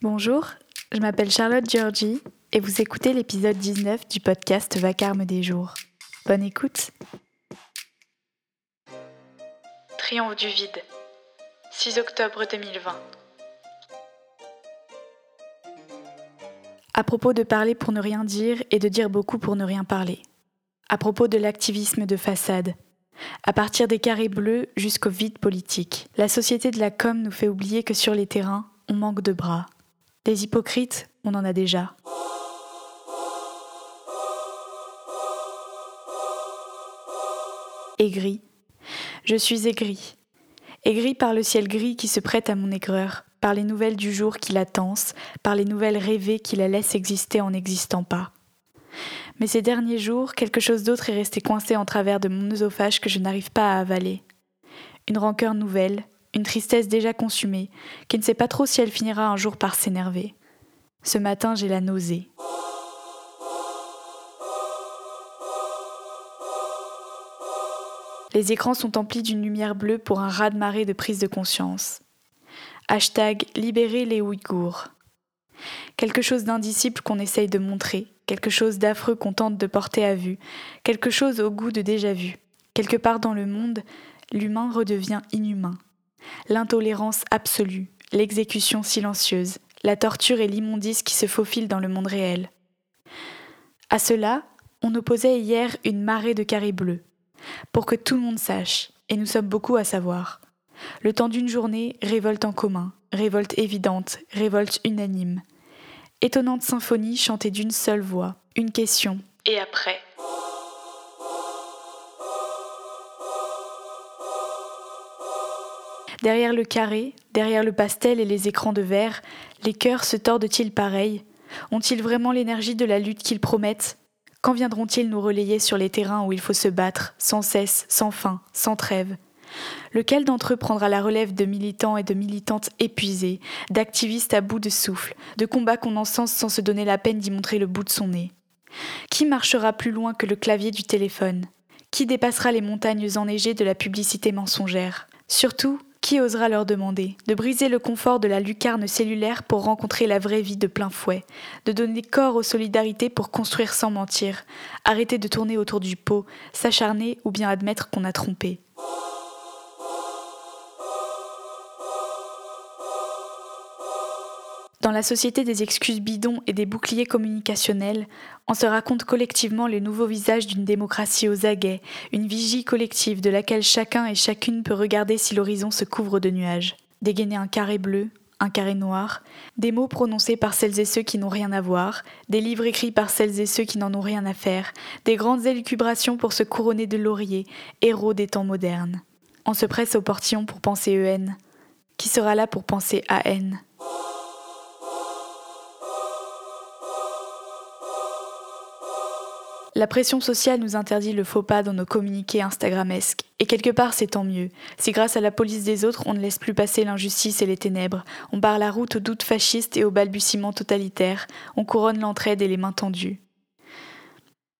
Bonjour, je m'appelle Charlotte Georgie et vous écoutez l'épisode 19 du podcast Vacarme des jours. Bonne écoute. Triomphe du vide. 6 octobre 2020. À propos de parler pour ne rien dire et de dire beaucoup pour ne rien parler. À propos de l'activisme de façade. À partir des carrés bleus jusqu'au vide politique. La société de la com nous fait oublier que sur les terrains, on manque de bras. Des hypocrites, on en a déjà. Aigri. Je suis aigri. Aigri par le ciel gris qui se prête à mon aigreur, par les nouvelles du jour qui la tense, par les nouvelles rêvées qui la laissent exister en n'existant pas. Mais ces derniers jours, quelque chose d'autre est resté coincé en travers de mon œsophage que je n'arrive pas à avaler. Une rancœur nouvelle, une tristesse déjà consumée, qui ne sait pas trop si elle finira un jour par s'énerver. Ce matin, j'ai la nausée. Les écrans sont emplis d'une lumière bleue pour un raz-de-marée de prise de conscience. Hashtag libérer les Ouïghours. Quelque chose d'indicible qu'on essaye de montrer, quelque chose d'affreux qu'on tente de porter à vue, quelque chose au goût de déjà vu. Quelque part dans le monde, l'humain redevient inhumain. L'intolérance absolue, l'exécution silencieuse, la torture et l'immondice qui se faufilent dans le monde réel. À cela, on opposait hier une marée de carrés bleus, pour que tout le monde sache, et nous sommes beaucoup à savoir. Le temps d'une journée, révolte en commun, révolte évidente, révolte unanime. Étonnante symphonie chantée d'une seule voix, une question. Et après? Derrière le carré, derrière le pastel et les écrans de verre, les cœurs se tordent-ils pareil Ont-ils vraiment l'énergie de la lutte qu'ils promettent? Quand viendront-ils nous relayer sur les terrains où il faut se battre, sans cesse, sans fin, sans trêve? Lequel d'entre eux prendra la relève de militants et de militantes épuisés, d'activistes à bout de souffle, de combats qu'on encense sans se donner la peine d'y montrer le bout de son nez? Qui marchera plus loin que le clavier du téléphone? Qui dépassera les montagnes enneigées de la publicité mensongère? Surtout, qui osera leur demander de briser le confort de la lucarne cellulaire pour rencontrer la vraie vie de plein fouet, de donner corps aux solidarités pour construire sans mentir, arrêter de tourner autour du pot, s'acharner ou bien admettre qu'on a trompé Dans la société des excuses bidons et des boucliers communicationnels, on se raconte collectivement les nouveaux visages d'une démocratie aux aguets, une vigie collective de laquelle chacun et chacune peut regarder si l'horizon se couvre de nuages. Dégainer un carré bleu, un carré noir, des mots prononcés par celles et ceux qui n'ont rien à voir, des livres écrits par celles et ceux qui n'en ont rien à faire, des grandes élucubrations pour se couronner de lauriers, héros des temps modernes. On se presse au portillon pour penser EN. Qui sera là pour penser AN La pression sociale nous interdit le faux pas dans nos communiqués Instagramesques. Et quelque part, c'est tant mieux. Si grâce à la police des autres, on ne laisse plus passer l'injustice et les ténèbres, on barre la route aux doutes fascistes et aux balbutiements totalitaires, on couronne l'entraide et les mains tendues.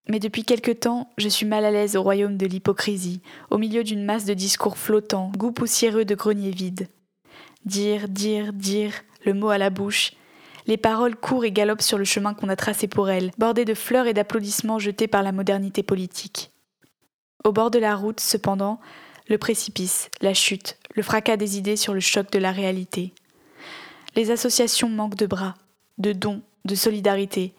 Mais depuis quelque temps, je suis mal à l'aise au royaume de l'hypocrisie, au milieu d'une masse de discours flottants, goût poussiéreux de greniers vides. Dire, dire, dire, le mot à la bouche, les paroles courent et galopent sur le chemin qu'on a tracé pour elles, bordées de fleurs et d'applaudissements jetés par la modernité politique. Au bord de la route, cependant, le précipice, la chute, le fracas des idées sur le choc de la réalité. Les associations manquent de bras, de dons, de solidarité.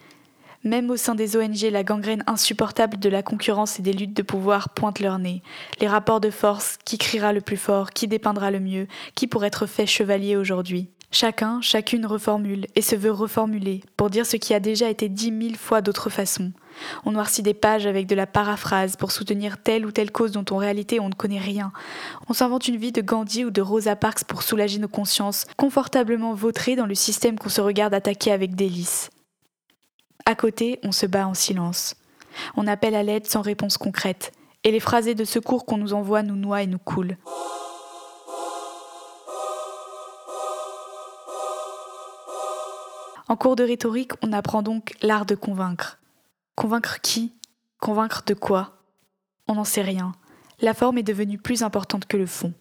Même au sein des ONG, la gangrène insupportable de la concurrence et des luttes de pouvoir pointe leur nez. Les rapports de force, qui criera le plus fort, qui dépeindra le mieux, qui pourrait être fait chevalier aujourd'hui. Chacun, chacune reformule et se veut reformuler pour dire ce qui a déjà été dit mille fois d'autres façons. On noircit des pages avec de la paraphrase pour soutenir telle ou telle cause dont en réalité on ne connaît rien. On s'invente une vie de Gandhi ou de Rosa Parks pour soulager nos consciences, confortablement vautrées dans le système qu'on se regarde attaquer avec délice. À côté, on se bat en silence. On appelle à l'aide sans réponse concrète, et les phrasés de secours qu'on nous envoie nous noient et nous coulent. En cours de rhétorique, on apprend donc l'art de convaincre. Convaincre qui? Convaincre de quoi? On n'en sait rien. La forme est devenue plus importante que le fond.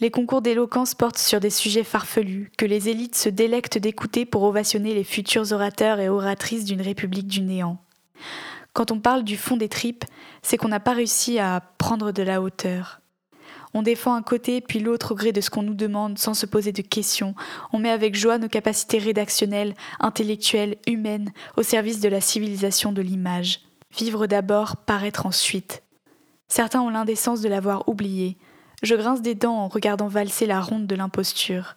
Les concours d'éloquence portent sur des sujets farfelus que les élites se délectent d'écouter pour ovationner les futurs orateurs et oratrices d'une république du néant. Quand on parle du fond des tripes, c'est qu'on n'a pas réussi à prendre de la hauteur. On défend un côté puis l'autre au gré de ce qu'on nous demande sans se poser de questions. On met avec joie nos capacités rédactionnelles, intellectuelles, humaines au service de la civilisation de l'image. Vivre d'abord, paraître ensuite. Certains ont l'indécence de l'avoir oublié. Je grince des dents en regardant valser la ronde de l'imposture.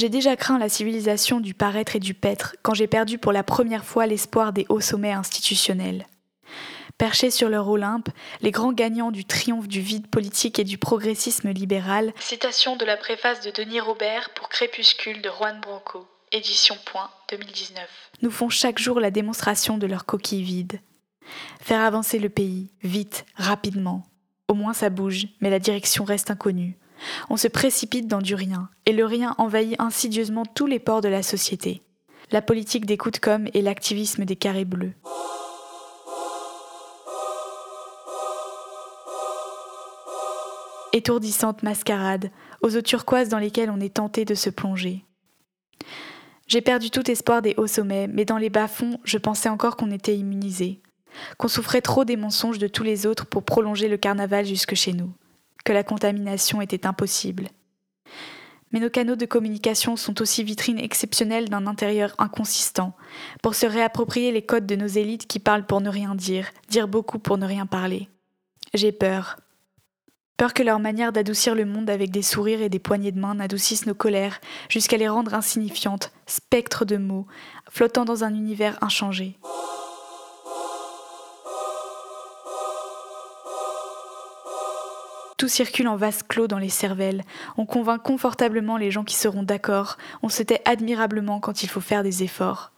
J'ai déjà craint la civilisation du paraître et du paître quand j'ai perdu pour la première fois l'espoir des hauts sommets institutionnels. Perchés sur leur Olympe, les grands gagnants du triomphe du vide politique et du progressisme libéral. Citation de la préface de Denis Robert pour Crépuscule de Juan Branco, édition Point 2019. Nous font chaque jour la démonstration de leur coquille vide. Faire avancer le pays, vite, rapidement. Au moins ça bouge, mais la direction reste inconnue. On se précipite dans du rien, et le rien envahit insidieusement tous les ports de la société. La politique des coups de com et l'activisme des carrés bleus. Étourdissante mascarade, aux eaux turquoises dans lesquelles on est tenté de se plonger. J'ai perdu tout espoir des hauts sommets, mais dans les bas-fonds, je pensais encore qu'on était immunisé, qu'on souffrait trop des mensonges de tous les autres pour prolonger le carnaval jusque chez nous que la contamination était impossible. Mais nos canaux de communication sont aussi vitrines exceptionnelles d'un intérieur inconsistant, pour se réapproprier les codes de nos élites qui parlent pour ne rien dire, dire beaucoup pour ne rien parler. J'ai peur. Peur que leur manière d'adoucir le monde avec des sourires et des poignées de main n'adoucissent nos colères jusqu'à les rendre insignifiantes, spectres de mots, flottant dans un univers inchangé. Tout circule en vase clos dans les cervelles. On convainc confortablement les gens qui seront d'accord. On se tait admirablement quand il faut faire des efforts.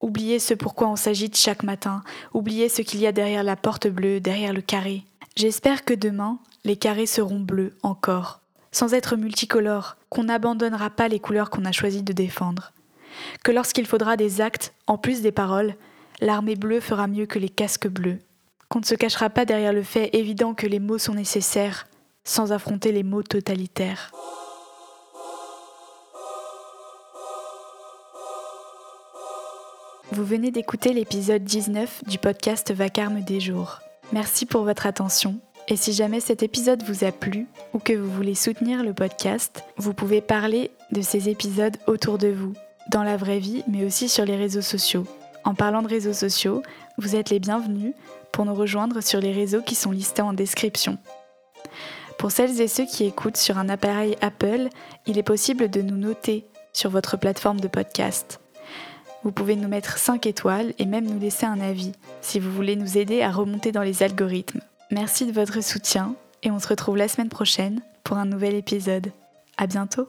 Oubliez ce pourquoi on s'agite chaque matin. Oubliez ce qu'il y a derrière la porte bleue, derrière le carré. J'espère que demain, les carrés seront bleus encore, sans être multicolores, qu'on n'abandonnera pas les couleurs qu'on a choisi de défendre. Que lorsqu'il faudra des actes, en plus des paroles, l'armée bleue fera mieux que les casques bleus qu'on ne se cachera pas derrière le fait évident que les mots sont nécessaires, sans affronter les mots totalitaires. Vous venez d'écouter l'épisode 19 du podcast Vacarme des jours. Merci pour votre attention. Et si jamais cet épisode vous a plu ou que vous voulez soutenir le podcast, vous pouvez parler de ces épisodes autour de vous, dans la vraie vie, mais aussi sur les réseaux sociaux. En parlant de réseaux sociaux, vous êtes les bienvenus pour nous rejoindre sur les réseaux qui sont listés en description. Pour celles et ceux qui écoutent sur un appareil Apple, il est possible de nous noter sur votre plateforme de podcast. Vous pouvez nous mettre 5 étoiles et même nous laisser un avis si vous voulez nous aider à remonter dans les algorithmes. Merci de votre soutien et on se retrouve la semaine prochaine pour un nouvel épisode. À bientôt!